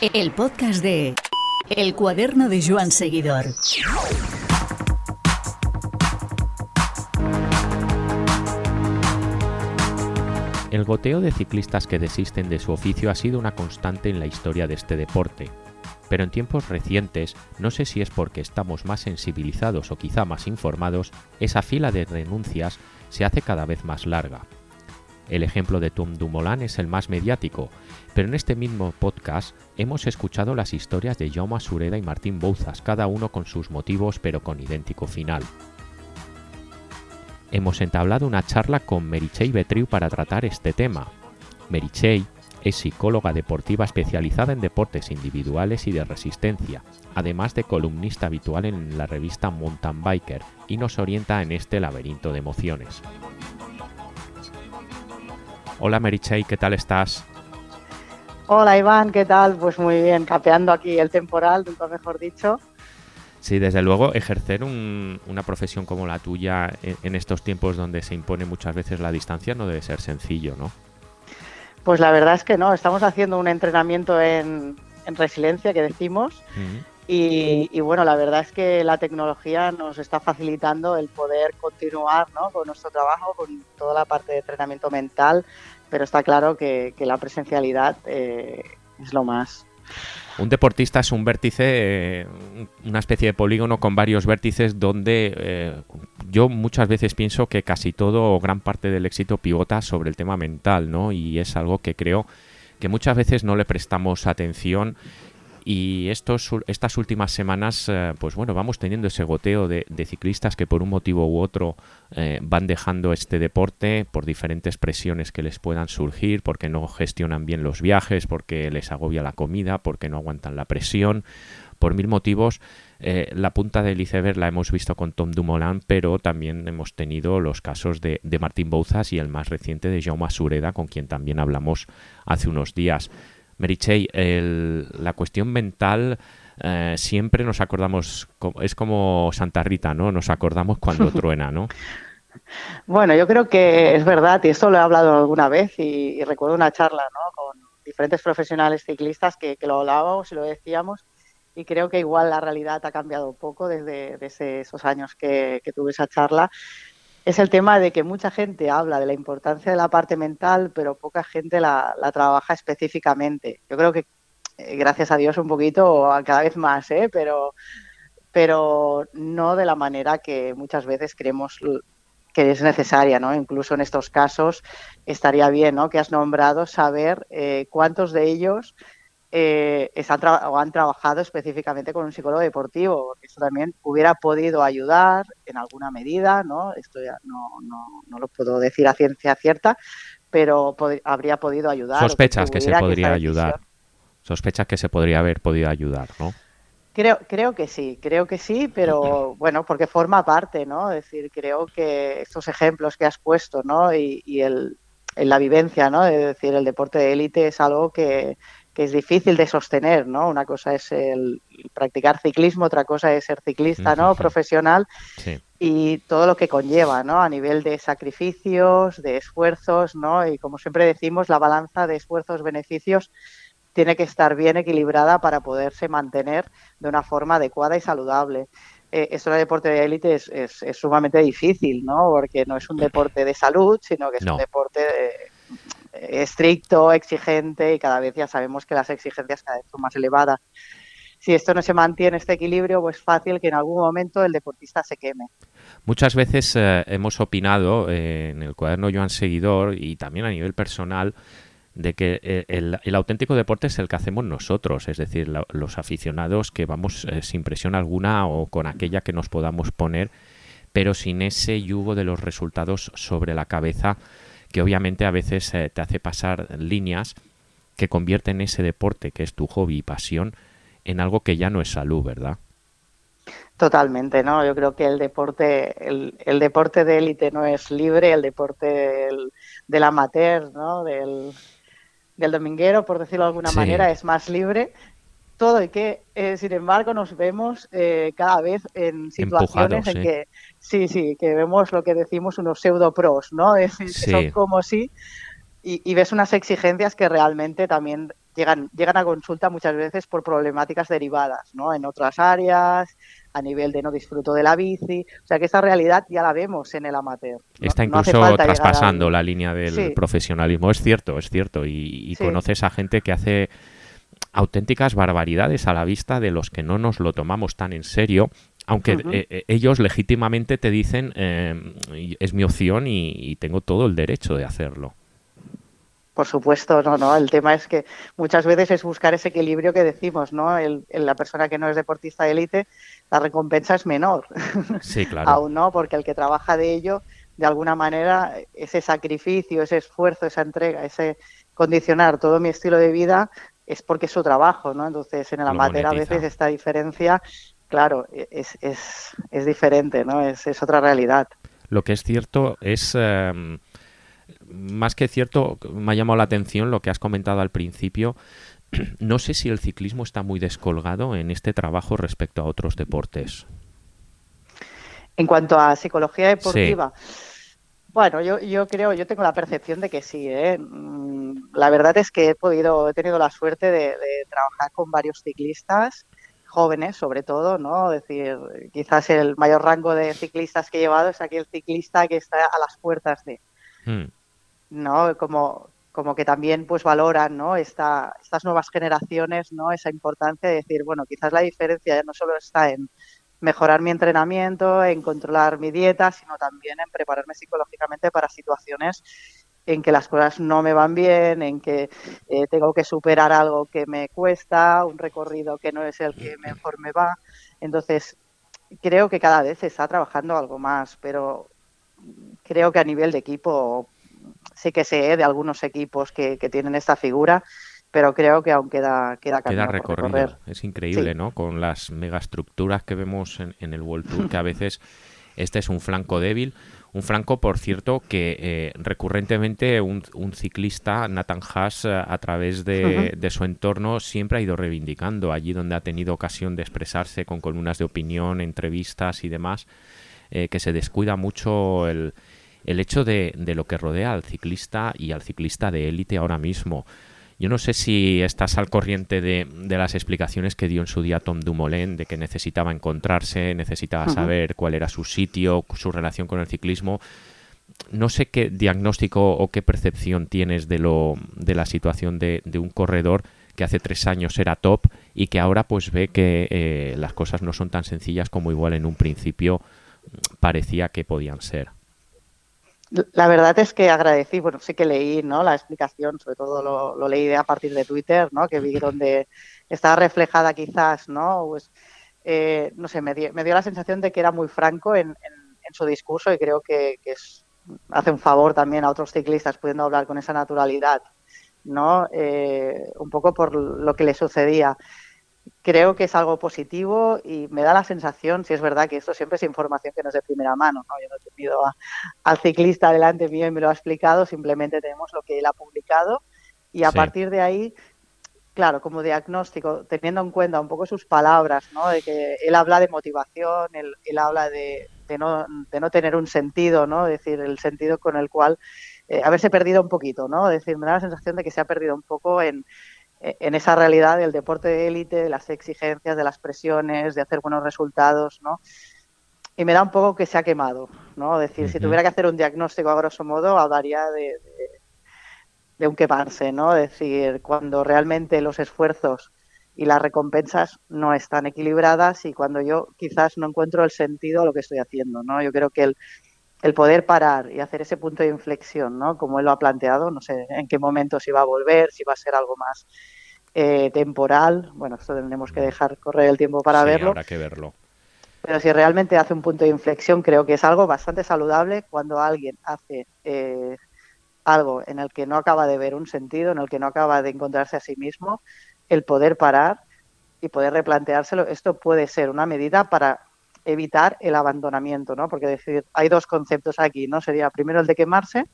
El podcast de El cuaderno de Joan Seguidor. El goteo de ciclistas que desisten de su oficio ha sido una constante en la historia de este deporte. Pero en tiempos recientes, no sé si es porque estamos más sensibilizados o quizá más informados, esa fila de renuncias se hace cada vez más larga. El ejemplo de Tom Dumoulin es el más mediático, pero en este mismo podcast hemos escuchado las historias de Jaume Sureda y Martín Bouzas, cada uno con sus motivos pero con idéntico final hemos entablado una charla con Merichey Betriu para tratar este tema. Merichey es psicóloga deportiva especializada en deportes individuales y de resistencia, además de columnista habitual en la revista Mountain Biker y nos orienta en este laberinto de emociones. Hola Merichey, ¿qué tal estás? Hola Iván, ¿qué tal? Pues muy bien, capeando aquí el temporal, nunca mejor dicho. Sí, desde luego, ejercer una profesión como la tuya en, estos tiempos donde se impone muchas veces la distancia no debe ser sencillo, ¿no? Pues la verdad es que no, estamos haciendo un entrenamiento en, resiliencia que decimos y, bueno, la verdad es que la tecnología nos está facilitando el poder continuar ¿no? con nuestro trabajo, con toda la parte de entrenamiento mental, pero está claro que, la presencialidad eh, es lo más. Un deportista es un vértice, eh, una especie de polígono con varios vértices donde eh, yo muchas veces pienso que casi todo o gran parte del éxito pivota sobre el tema mental, ¿no? Y es algo que creo que muchas veces no le prestamos atención y estos, estas últimas semanas, eh, pues bueno, vamos teniendo ese goteo de, ciclistas que por un motivo u otro eh, van dejando este deporte por diferentes presiones que les puedan surgir, porque no gestionan bien los viajes, porque les agobia la comida, porque no aguantan la presión, por mil motivos. Eh, la punta del iceberg la hemos visto con Tom Dumoulin, pero también hemos tenido los casos de, de Martín Bouzas y el más reciente de Jaume Sureda, con quien también hablamos hace unos días. Merichey, la cuestión mental eh, siempre nos acordamos, es como Santa Rita, ¿no? Nos acordamos cuando truena, ¿no? Bueno, yo creo que es verdad, y esto lo he hablado alguna vez, y, recuerdo una charla ¿no? con diferentes profesionales ciclistas que, lo hablábamos y lo decíamos, y creo que igual la realidad ha cambiado un poco desde, esos años que, que tuve esa charla es el tema de que mucha gente habla de la importancia de la parte mental, pero poca gente la, trabaja específicamente. Yo creo que, eh, gracias a Dios, un poquito, cada vez más, ¿eh? pero, pero no de la manera que muchas veces creemos que es necesaria, ¿no? Incluso en estos casos estaría bien, ¿no? Que has nombrado saber eh, cuántos de ellos eh, o han trabajado específicamente con un psicólogo deportivo, porque eso también hubiera podido ayudar en alguna medida, ¿no? Esto ya no, no, lo puedo decir a ciencia cierta, pero habría podido ayudar. Sospechas que se podría ayudar. Sospechas que se podría haber podido ayudar, ¿no? Creo, creo que sí, creo que sí, pero bueno, porque forma parte, ¿no? Es decir, creo que estos ejemplos que has puesto, ¿no? Y, y el, en la vivencia, ¿no? Es decir, el deporte de élite es algo que, que es difícil de sostener, ¿no? Una cosa es el practicar ciclismo, otra cosa es ser ciclista, ¿no? Profesional y todo lo que conlleva, ¿no? A nivel de sacrificios, de esfuerzos, ¿no? Y como siempre decimos, la balanza de esfuerzos-beneficios tiene que estar bien equilibrada para poderse mantener de una forma adecuada y saludable. Eh, esto del deporte de élite es, sumamente difícil, ¿no? Porque no es un deporte de salud, sino que es un deporte de, estricto, exigente y cada vez ya sabemos que las exigencias cada vez son más elevadas. Si esto no se mantiene este equilibrio, pues es fácil que en algún momento el deportista se queme. Muchas veces eh, hemos opinado eh, en el cuaderno Joan Seguidor y también a nivel personal de que eh, el, auténtico deporte es el que hacemos nosotros, es decir, los aficionados que vamos sin presión alguna o con aquella que nos podamos poner, pero sin ese yugo de los resultados sobre la cabeza que obviamente a veces eh, te hace pasar líneas que convierten ese deporte que es tu hobby y pasión en algo que ya no es salud, ¿verdad? Totalmente, ¿no? Yo creo que el deporte, el, deporte de élite no es libre, el deporte del, amateur, ¿no? Del, dominguero, por decirlo de alguna manera, es más libre todo y que, eh, sin embargo, nos vemos eh, cada vez en situaciones en que, sí, sí, que vemos lo que decimos unos pseudo pros, ¿no? Es, Son como si, y, ves unas exigencias que realmente también llegan, llegan a consulta muchas veces por problemáticas derivadas, ¿no? En otras áreas, a nivel de no disfruto de la bici. O sea que esa realidad ya la vemos en el amateur. Está incluso traspasando la línea del profesionalismo. Es cierto, es cierto. Y, conoces a gente que hace auténticas barbaridades a la vista de los que no nos lo tomamos tan en serio. Aunque eh, eh, ellos legítimamente te dicen, eh, es mi opción y tengo todo el derecho de hacerlo. Por supuesto, no, no. El tema es que muchas veces es buscar ese equilibrio que decimos, ¿no? El, la persona que no es deportista de élite, la recompensa es menor. Sí, claro. Aún no, porque el que trabaja de ello, de alguna manera, ese sacrificio, ese esfuerzo, esa entrega, ese condicionar todo mi estilo de vida, es porque es su trabajo, ¿no? Entonces, en el amateur a veces esta diferencia, claro, es, es, es diferente, ¿no? Es, es, otra realidad. Lo que es cierto es... Em, más que cierto, me ha llamado la atención lo que has comentado al principio. No sé si el ciclismo está muy descolgado en este trabajo respecto a otros deportes. En cuanto a psicología deportiva, bueno, yo, yo creo, yo tengo la percepción de que sí. ¿eh? Mm, la verdad es que he podido, he tenido la suerte de, trabajar con varios ciclistas jóvenes, sobre todo, ¿no? Es decir, quizás el mayor rango de ciclistas que he llevado es aquel ciclista que está a las puertas de. Hmm. ¿no? Como, como que también pues valoran ¿no? Esta, estas nuevas generaciones ¿no? esa importancia de decir, bueno, quizás la diferencia no solo está en mejorar mi entrenamiento, en controlar mi dieta, sino también en prepararme psicológicamente para situaciones en que las cosas no me van bien, en que eh, tengo que superar algo que me cuesta, un recorrido que no es el que mejor me va. Entonces, creo que cada vez se está trabajando algo más, pero creo que a nivel de equipo sí que sé de algunos equipos que, tienen esta figura, pero creo que aún queda, queda, queda recorrido. Es increíble, ¿no? Con las megaestructuras que vemos en, el World Tour, que a veces este es un flanco débil. Un flanco, por cierto, que eh, recurrentemente un, ciclista, Nathan Haas, eh, a través de, su entorno, siempre ha ido reivindicando allí donde ha tenido ocasión de expresarse con columnas de opinión, entrevistas y demás, eh, que se descuida mucho el, el hecho de, lo que rodea al ciclista y al ciclista de élite ahora mismo. Yo no sé si estás al corriente de, las explicaciones que dio en su día Tom Dumoulin, de que necesitaba encontrarse, necesitaba saber cuál era su sitio, su relación con el ciclismo. No sé qué diagnóstico o qué percepción tienes de, lo, de la situación de, un corredor que hace tres años era top y que ahora pues ve que eh, las cosas no son tan sencillas como igual en un principio parecía que podían ser. La verdad es que agradecí, bueno, sí que leí ¿no? la explicación, sobre todo lo, leí a partir de Twitter, ¿no? que vi donde estaba reflejada quizás, ¿no? Pues, eh, no sé, me dio, me dio, la sensación de que era muy franco en, su discurso y creo que, es, hace un favor también a otros ciclistas pudiendo hablar con esa naturalidad, ¿no? Eh, un poco por lo que le sucedía creo que es algo positivo y me da la sensación, si es verdad que esto siempre es información que no es de primera mano, ¿no? yo no he tenido al ciclista delante mío y me lo ha explicado, simplemente tenemos lo que él ha publicado y a partir de ahí, claro, como diagnóstico, teniendo en cuenta un poco sus palabras, ¿no? de que él habla de motivación, él, habla de, no, de no tener un sentido, ¿no? es decir, el sentido con el cual eh, haberse perdido un poquito, ¿no? Es decir, me da la sensación de que se ha perdido un poco en, en esa realidad del deporte de élite, de las exigencias, de las presiones, de hacer buenos resultados, ¿no? Y me da un poco que se ha quemado, ¿no? Es decir, si tuviera que hacer un diagnóstico a grosso modo, hablaría de, de, un quemarse, ¿no? Es decir, cuando realmente los esfuerzos y las recompensas no están equilibradas y cuando yo quizás no encuentro el sentido a lo que estoy haciendo, ¿no? Yo creo que el, el poder parar y hacer ese punto de inflexión, ¿no? Como él lo ha planteado, no sé en qué momento si va a volver, si va a ser algo más eh, temporal. Bueno, esto tendremos que dejar correr el tiempo para verlo. Habrá que verlo. Pero si realmente hace un punto de inflexión, creo que es algo bastante saludable cuando alguien hace eh, algo en el que no acaba de ver un sentido, en el que no acaba de encontrarse a sí mismo, el poder parar y poder replanteárselo. Esto puede ser una medida para evitar el abandonamiento, ¿no? Porque decir, hay dos conceptos aquí, ¿no? Sería primero el de quemarse.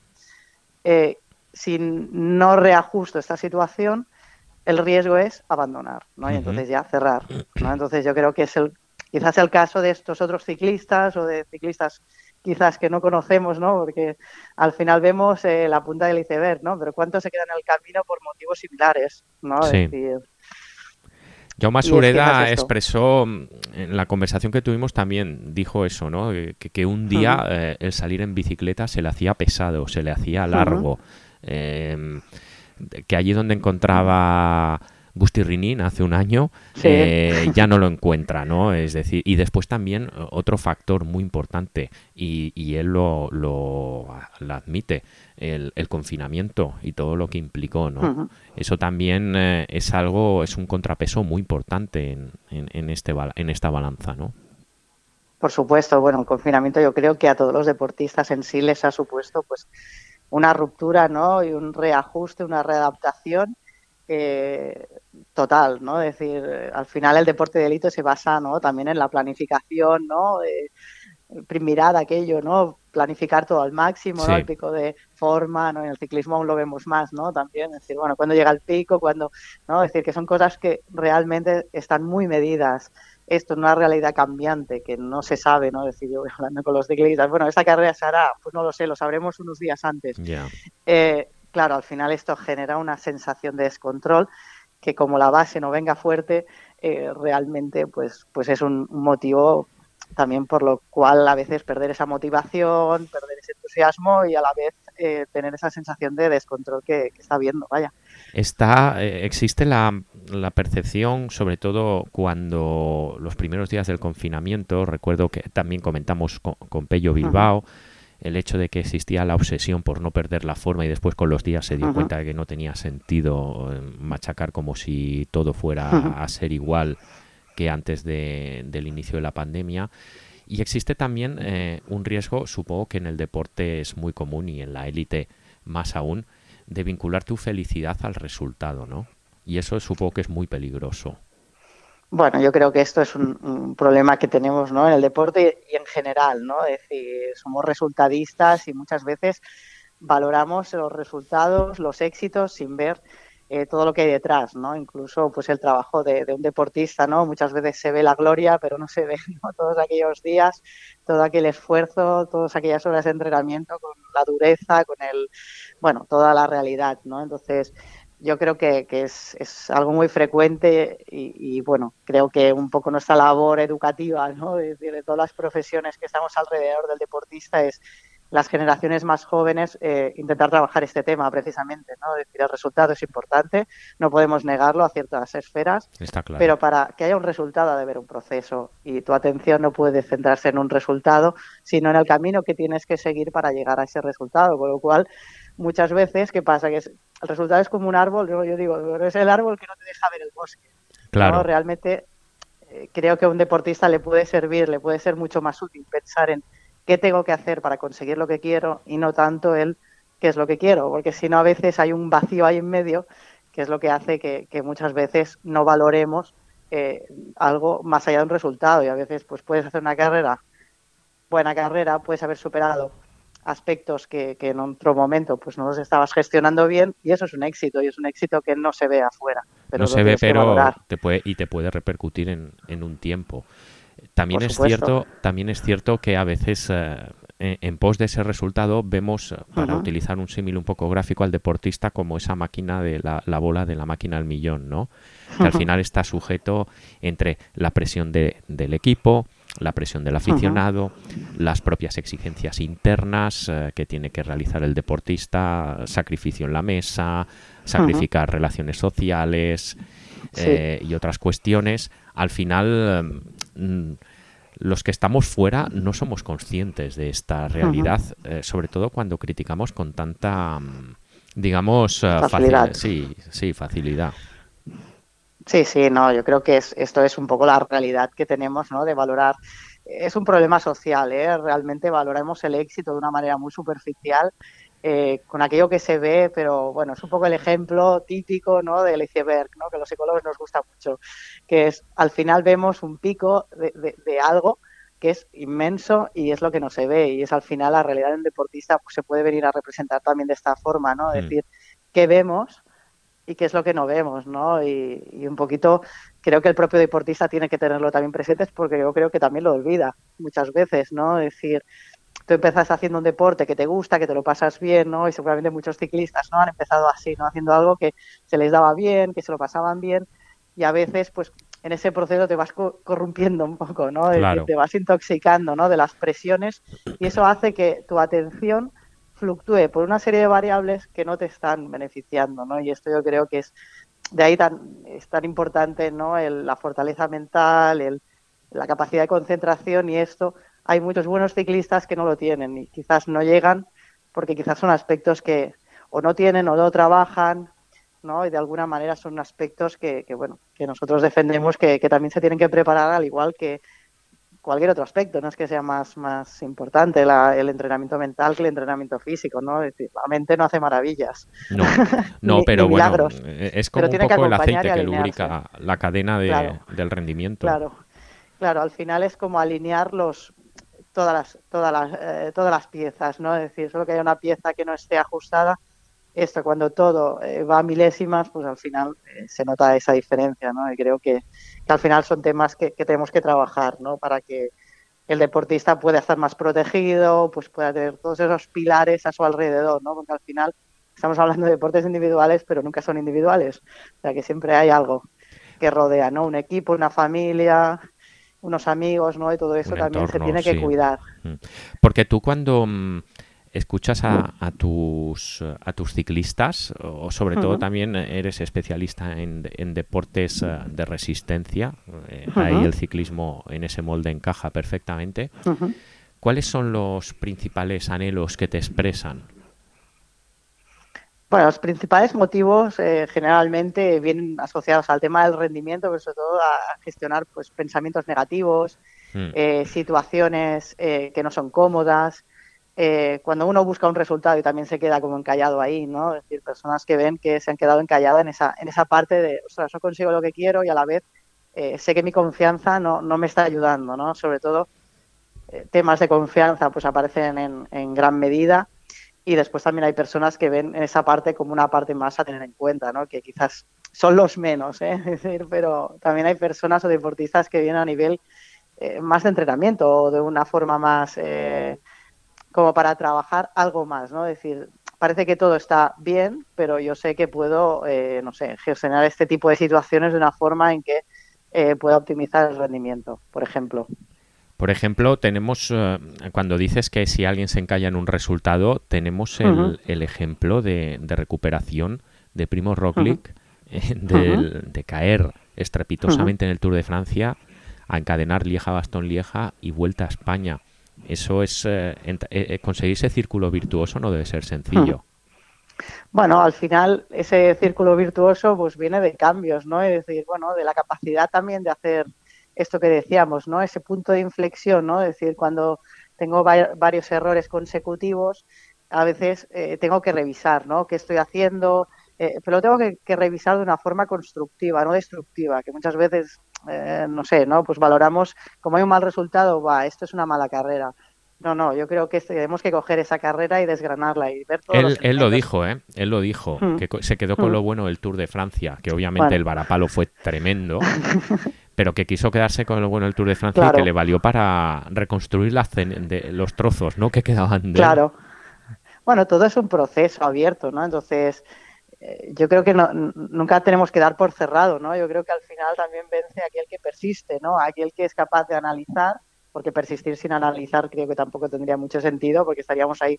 Eh, si no reajusto esta situación, el riesgo es abandonar, ¿no? Y entonces ya cerrar, ¿no? Entonces yo creo que es el, quizás el caso de estos otros ciclistas o de ciclistas quizás que no conocemos, ¿no? Porque al final vemos eh, la punta del iceberg, ¿no? Pero cuántos se quedan en el camino por motivos similares, ¿no? Sí. Es decir, Jaume Sureda expresó mm, en la conversación que tuvimos también dijo eso, ¿no? Que, un día eh, el salir en bicicleta se le hacía pesado, se le hacía largo. Em, que allí donde encontraba Gusti Rinin hace un año eh, ya no lo encuentra, ¿no? Es decir, y después también otro factor muy importante, y, él lo, lo, admite, el, confinamiento y todo lo que implicó, ¿no? Eso también eh, es algo, es un contrapeso muy importante en, en, este, en esta balanza, ¿no? Por supuesto, bueno, el confinamiento yo creo que a todos los deportistas en sí les ha supuesto pues una ruptura, ¿no? Y un reajuste, una readaptación eh, total, ¿no? Es decir, al final el deporte de élite se basa, ¿no? También en la planificación, ¿no? Eh, mirar aquello, ¿no? Planificar todo al máximo, ¿no? El pico de forma, ¿no? En el ciclismo aún lo vemos más, ¿no? También, es decir, bueno, cuando llega el pico, cuando, ¿no? Es decir, que son cosas que realmente están muy medidas. Esto es una realidad cambiante que no se sabe, ¿no? Es decir, yo hablando con los ciclistas, bueno, esta carrera se hará, pues no lo sé, lo sabremos unos días antes. Eh, claro, al final esto genera una sensación de descontrol que como la base no venga fuerte, eh, realmente pues, pues es un, motivo también por lo cual a veces perder esa motivación, perder ese entusiasmo y a la vez eh, tener esa sensación de descontrol que, está viendo, vaya. Está, eh, existe la, la, percepción, sobre todo cuando los primeros días del confinamiento, recuerdo que también comentamos con, Pello Bilbao, el hecho de que existía la obsesión por no perder la forma y después con los días se dio cuenta de que no tenía sentido eh, machacar como si todo fuera a ser igual que antes del inicio de la pandemia. Y existe también eh, un riesgo, supongo que en el deporte es muy común y en la élite más aún, de vincular tu felicidad al resultado, ¿no? Y eso supongo que es muy peligroso. Bueno, yo creo que esto es un, problema que tenemos ¿no? en el deporte y en general, ¿no? Es decir, somos resultadistas y muchas veces valoramos los resultados, los éxitos sin ver eh, todo lo que hay detrás, ¿no? Incluso pues el trabajo de, un deportista, ¿no? Muchas veces se ve la gloria, pero no se ve todos aquellos días, todo aquel esfuerzo, todas aquellas horas de entrenamiento con la dureza, con el, bueno, toda la realidad, ¿no? Entonces, yo creo que, es, es, algo muy frecuente y, bueno, creo que un poco nuestra labor educativa, ¿no? De, de, todas las profesiones que estamos alrededor del deportista es las generaciones más jóvenes eh, intentar trabajar este tema precisamente, ¿no? decir, el resultado es importante, no podemos negarlo a ciertas esferas, pero para que haya un resultado ha de haber un proceso y tu atención no puede centrarse en un resultado, sino en el camino que tienes que seguir para llegar a ese resultado, con lo cual muchas veces, ¿qué pasa? Que el resultado es como un árbol, yo, yo digo, es el árbol que no te deja ver el bosque. Claro. Realmente eh, creo que a un deportista le puede servir, le puede ser mucho más útil pensar en qué tengo que hacer para conseguir lo que quiero y no tanto el qué es lo que quiero, porque si no a veces hay un vacío ahí en medio que es lo que hace que, muchas veces no valoremos eh, algo más allá de un resultado y a veces pues puedes hacer una carrera, buena carrera, puedes haber superado aspectos que, en otro momento pues no los estabas gestionando bien y eso es un éxito y es un éxito que no se ve afuera. Pero no se ve, pero te puede, y te puede repercutir en, en un tiempo. También es cierto, también es cierto que a veces eh, en, pos de ese resultado vemos, eh, para utilizar un símil un poco gráfico al deportista como esa máquina de la, bola de la máquina al millón, ¿no? Que al final está sujeto entre la presión del equipo, la presión del aficionado, las propias exigencias internas eh, que tiene que realizar el deportista, sacrificio en la mesa, sacrificar relaciones sociales y otras cuestiones. Al final Mm, los que estamos fuera no somos conscientes de esta realidad, eh, sobre todo cuando criticamos con tanta, mm, digamos, eh, facilidad. sí, sí, facilidad. Sí, sí, no, yo creo que esto es un poco la realidad que tenemos, ¿no? De valorar. Es un problema social, ¿eh? Realmente valoramos el éxito de una manera muy superficial eh, con aquello que se ve, pero bueno, es un poco el ejemplo típico ¿no? del iceberg, ¿no? que a los psicólogos nos gusta mucho, que es al final vemos un pico de, algo que es inmenso y es lo que no se ve y es al final la realidad del deportista pues, se puede venir a representar también de esta forma, ¿no? Es mm. decir, qué vemos y qué es lo que no vemos, ¿no? Y, y, un poquito creo que el propio deportista tiene que tenerlo también presente porque yo creo que también lo olvida muchas veces, ¿no? Es decir, tú empiezas haciendo un deporte que te gusta, que te lo pasas bien, ¿no? Y seguramente muchos ciclistas, ¿no? Han empezado así, ¿no? Haciendo algo que se les daba bien, que se lo pasaban bien y a veces, pues, en ese proceso te vas corrompiendo un poco, ¿no? Te vas intoxicando, ¿no? De las presiones y eso hace que tu atención fluctúe por una serie de variables que no te están beneficiando, ¿no? Y esto yo creo que es de ahí tan, es tan importante, ¿no? la fortaleza mental, el, la capacidad de concentración y esto. Hay muchos buenos ciclistas que no lo tienen y quizás no llegan porque quizás son aspectos que o no tienen o no trabajan ¿no? Y de alguna manera son aspectos que, bueno, que nosotros defendemos que, también se tienen que preparar al igual que cualquier otro aspecto, no es que sea más, más importante el entrenamiento mental que el entrenamiento físico, ¿no? Es decir, la mente no hace maravillas. No, no pero bueno, eh, es como un poco el aceite que lubrica la cadena del rendimiento. Claro, claro, al final es como alinear los, todas las, todas las, eh, todas las piezas, ¿no? Es decir, solo que haya una pieza que no esté ajustada, esto cuando todo eh, va a milésimas, pues al final eh, se nota esa diferencia, ¿no? Y creo que, al final son temas que, tenemos que trabajar, ¿no? Para que el deportista pueda estar más protegido, pues pueda tener todos esos pilares a su alrededor, ¿no? Porque al final estamos hablando de deportes individuales, pero nunca son individuales. O sea, que siempre hay algo que rodea, ¿no? Un equipo, una familia, unos amigos, ¿no? Y todo eso también se tiene que cuidar. Mm. Porque tú cuando mm, escuchas a, tus, a tus ciclistas o sobre todo también eres especialista en, deportes eh, de resistencia, eh, ahí el ciclismo en ese molde encaja perfectamente. ¿Cuáles son los principales anhelos que te expresan? Bueno, los principales motivos eh, generalmente vienen asociados al tema del rendimiento, pero sobre todo a gestionar pues, pensamientos negativos, mm. situaciones que no son cómodas, eh, cuando uno busca un resultado y también se queda como encallado ahí, ¿no? Es decir, personas que ven que se han quedado encalladas en esa, en esa parte de, ostras, no consigo lo que quiero y a la vez eh, sé que mi confianza no, no, me está ayudando, ¿no? Sobre todo eh, temas de confianza pues aparecen en, en, gran medida y después también hay personas que ven en esa parte como una parte más a tener en cuenta, ¿no? Que quizás son los menos, ¿eh? Es decir, pero también hay personas o deportistas que vienen a nivel más de entrenamiento o de una forma más como para trabajar algo más, ¿no? Es decir, parece que todo está bien, pero yo sé que puedo, eh, no sé, gestionar este tipo de situaciones de una forma en que eh, pueda optimizar el rendimiento, por ejemplo. Por ejemplo, tenemos, eh, cuando dices que si alguien se encalla en un resultado, tenemos el, ejemplo de, recuperación de Primo Roglic, de, caer estrepitosamente en el Tour de Francia, a encadenar Lieja-Bastón-Lieja y vuelta a España. Eso es eh, eh, eh, conseguir ese círculo virtuoso no debe ser sencillo. Hmm. Bueno, al final ese círculo virtuoso pues viene de cambios, ¿no? Es decir, bueno, de la capacidad también de hacer esto que decíamos, ¿no? Ese punto de inflexión, ¿no? Es decir, cuando tengo varios errores consecutivos, a veces tengo que revisar, ¿no? ¿Qué estoy haciendo? pero lo tengo que, revisar de una forma constructiva, no destructiva, que muchas veces eh, no sé, ¿no? Pues valoramos, como hay un mal resultado, va, esto es una mala carrera. No, no, yo creo que tenemos que coger esa carrera y desgranarla y ver todo. Él, él lo dijo, ¿eh? Él lo dijo, hmm. que se quedó con lo hmm. bueno del Tour de Francia, que obviamente el varapalo fue tremendo, pero que quiso quedarse con lo bueno del Tour de Francia y que le valió para reconstruir la de los trozos, ¿no? Que quedaban de Claro. Bueno, todo es un proceso abierto, ¿no? Entonces, yo creo que nunca tenemos que dar por cerrado, ¿no? Yo creo que al final también vence aquel que persiste, ¿no? Aquel que es capaz de analizar, porque persistir sin analizar creo que tampoco tendría mucho sentido, porque estaríamos ahí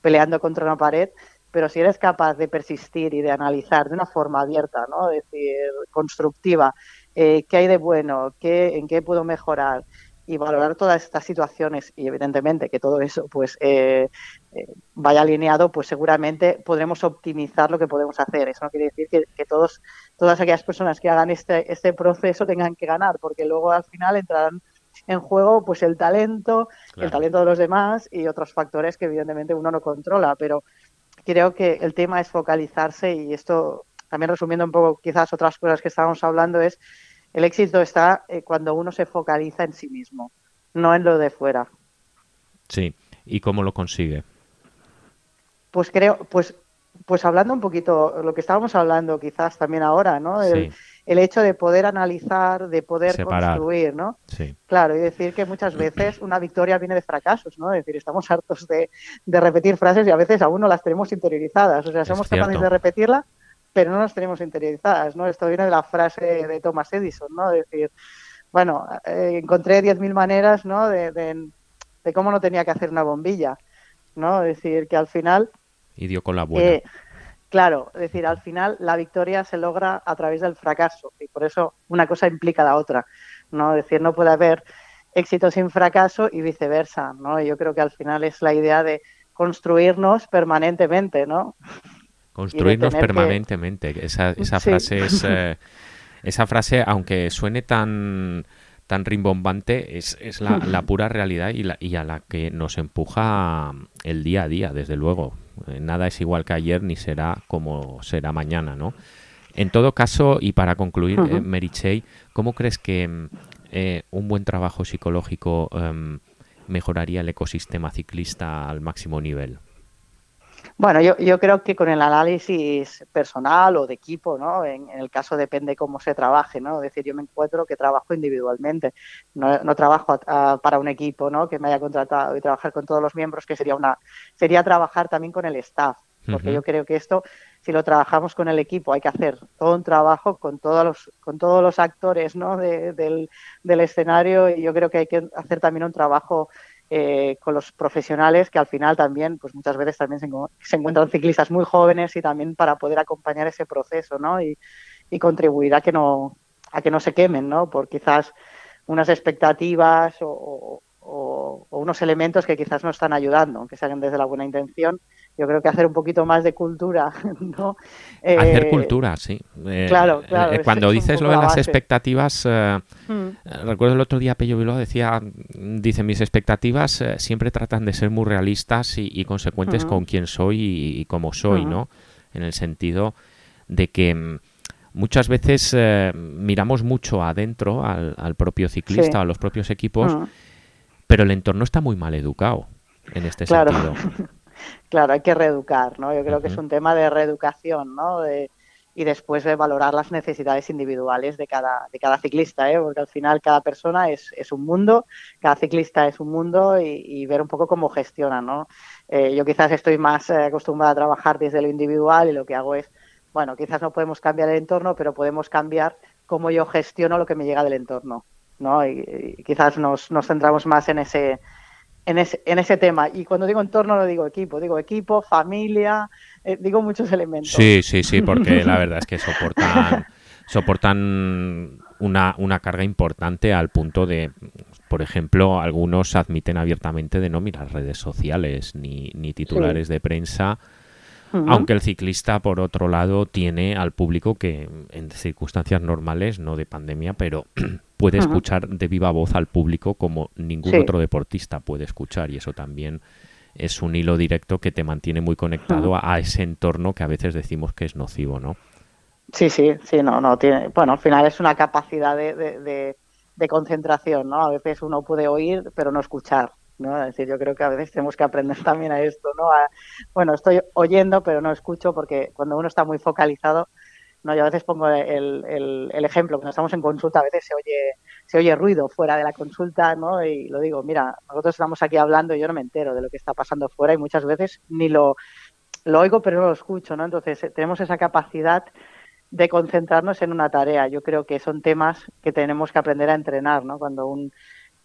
peleando contra una pared, pero si eres capaz de persistir y de analizar de una forma abierta, ¿no? Es decir, constructiva, eh, qué hay de bueno, qué, en qué puedo mejorar, y valorar todas estas situaciones y evidentemente que todo eso pues eh, eh, vaya alineado, pues seguramente podremos optimizar lo que podemos hacer. Eso no quiere decir que, todos, todas aquellas personas que hagan este, este proceso tengan que ganar, porque luego al final entrarán en juego pues el talento, el talento de los demás y otros factores que evidentemente uno no controla, pero creo que el tema es focalizarse y esto también resumiendo un poco quizás otras cosas que estábamos hablando es el éxito está eh, cuando uno se focaliza en sí mismo, no en lo de fuera. Sí, ¿y cómo lo consigue? Pues creo, pues pues hablando un poquito, lo que estábamos hablando quizás también ahora, ¿no? El, hecho de poder analizar, de poder construir, ¿no? Sí. Claro, y decir que muchas veces una victoria viene de fracasos, ¿no? Es decir, estamos hartos de, repetir frases y a veces aún no las tenemos interiorizadas. O sea, somos capaces de repetirla, pero no las tenemos interiorizadas, ¿no? Esto viene de la frase de Thomas Edison, ¿no? Decir, bueno, eh, encontré 10.000 maneras, ¿no? De, de, cómo no tenía que hacer una bombilla, ¿no? Es decir, que al final y dio con la buena. Eh, claro, es decir, al final la victoria se logra a través del fracaso y por eso una cosa implica la otra, ¿no? Es decir, no puede haber éxito sin fracaso y viceversa, ¿no? Yo creo que al final es la idea de construirnos permanentemente, ¿no? Construirnos permanentemente. Esa, esa frase es... Eh, esa frase, aunque suene tan tan rimbombante es, es la, la, pura realidad y, la, y a la que nos empuja el día a día, desde luego. Eh, nada es igual que ayer ni será como será mañana, ¿no? En todo caso, y para concluir, uh ¿cómo crees que mm, eh, un buen trabajo psicológico em, mejoraría el ecosistema ciclista al máximo nivel? Bueno, yo, yo creo que con el análisis personal o de equipo, ¿no? En, el caso depende cómo se trabaje, ¿no? Es decir, yo me encuentro que trabajo individualmente, no, no trabajo para un equipo, ¿no? Que me haya contratado y trabajar con todos los miembros, que sería una, sería trabajar también con el staff, porque yo creo que esto, si lo trabajamos con el equipo, hay que hacer todo un trabajo con todos los, con todos los actores, ¿no? del, del escenario y yo creo que hay que hacer también un trabajo eh, con los profesionales que al final también, pues muchas veces también se, encuentran ciclistas muy jóvenes y también para poder acompañar ese proceso, ¿no? Y, contribuir a que no a que no se quemen, ¿no? Por quizás unas expectativas o, o, unos elementos que quizás no están ayudando, aunque se hagan desde la buena intención. Yo creo que hacer un poquito más de cultura, ¿no? hacer eh, cultura, sí. Eh, claro, claro. Eh, cuando dices lo de las expectativas, mm. recuerdo el otro día Pello Bilbao decía, dice, mis expectativas siempre tratan de ser muy realistas y, consecuentes con quién soy y, cómo soy, ¿no? En el sentido de que mm, muchas veces miramos mucho adentro al, propio ciclista, a los propios equipos, pero el entorno está muy mal educado en este sentido. claro, hay que reeducar, ¿no? Yo creo que es un tema de reeducación, ¿no? y después de valorar las necesidades individuales de cada, de cada ciclista, ¿eh? porque al final cada persona es, es un mundo, cada ciclista es un mundo y, ver un poco cómo gestiona, ¿no? Eh, yo quizás estoy más eh, acostumbrada a trabajar desde lo individual y lo que hago es, bueno, quizás no podemos cambiar el entorno, pero podemos cambiar cómo yo gestiono lo que me llega del entorno. ¿no? Y, quizás nos, nos, centramos más en ese, en ese, en ese tema. Y cuando digo entorno no digo equipo, digo equipo, familia, eh, digo muchos elementos. Sí, sí, sí, porque la verdad es que soportan, soportan una, una carga importante al punto de, por ejemplo, algunos admiten abiertamente de no mirar redes sociales ni, ni titulares de prensa aunque el ciclista, por otro lado, tiene al público que en circunstancias normales, no de pandemia, pero puede escuchar de viva voz al público como ningún otro deportista puede escuchar y eso también es un hilo directo que te mantiene muy conectado a, ese entorno que a veces decimos que es nocivo, ¿no? Sí, sí, sí, no, no tiene. Bueno, al final es una capacidad de, de, de concentración, ¿no? A veces uno puede oír, pero no escuchar. ¿No? Decir, yo creo que a veces tenemos que aprender también a esto, ¿no? bueno, estoy oyendo, pero no escucho porque cuando uno está muy focalizado, no, yo a veces pongo el, el, ejemplo, cuando estamos en consulta a veces se oye, se oye ruido fuera de la consulta, ¿no? Y lo digo, mira, nosotros estamos aquí hablando y yo no me entero de lo que está pasando fuera y muchas veces ni lo, lo oigo pero no lo escucho, ¿no? Entonces eh, tenemos esa capacidad de concentrarnos en una tarea. Yo creo que son temas que tenemos que aprender a entrenar, ¿no? Cuando un,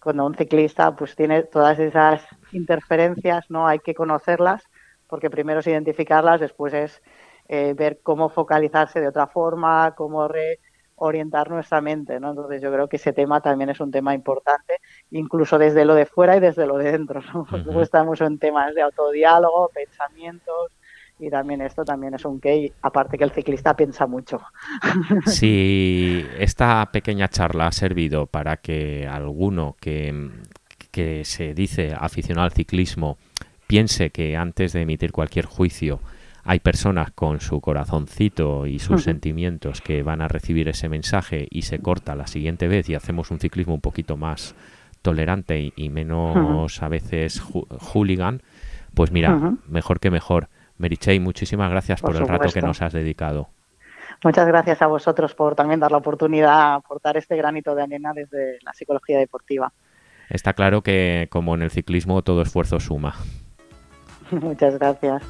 cuando un ciclista pues tiene todas esas interferencias, ¿no? Hay que conocerlas, porque primero es identificarlas, después es eh, ver cómo focalizarse de otra forma, cómo reorientar nuestra mente, ¿no? Entonces yo creo que ese tema también es un tema importante, incluso desde lo de fuera y desde lo de dentro, ¿no? Porque estamos en temas de autodiálogo, pensamientos, y también esto también es un key, aparte que el ciclista piensa mucho. Si esta pequeña charla ha servido para que alguno que, que se dice aficionado al ciclismo piense que antes de emitir cualquier juicio hay personas con su corazoncito y sus sentimientos que van a recibir ese mensaje y se corta la siguiente vez y hacemos un ciclismo un poquito más tolerante y, menos a veces hooligan, pues mira, mejor que mejor Merichey, muchísimas gracias por, el rato que nos has dedicado. Muchas gracias a vosotros por también dar la oportunidad de aportar este granito de arena desde la psicología deportiva. Está claro que, como en el ciclismo, todo esfuerzo suma. Muchas gracias.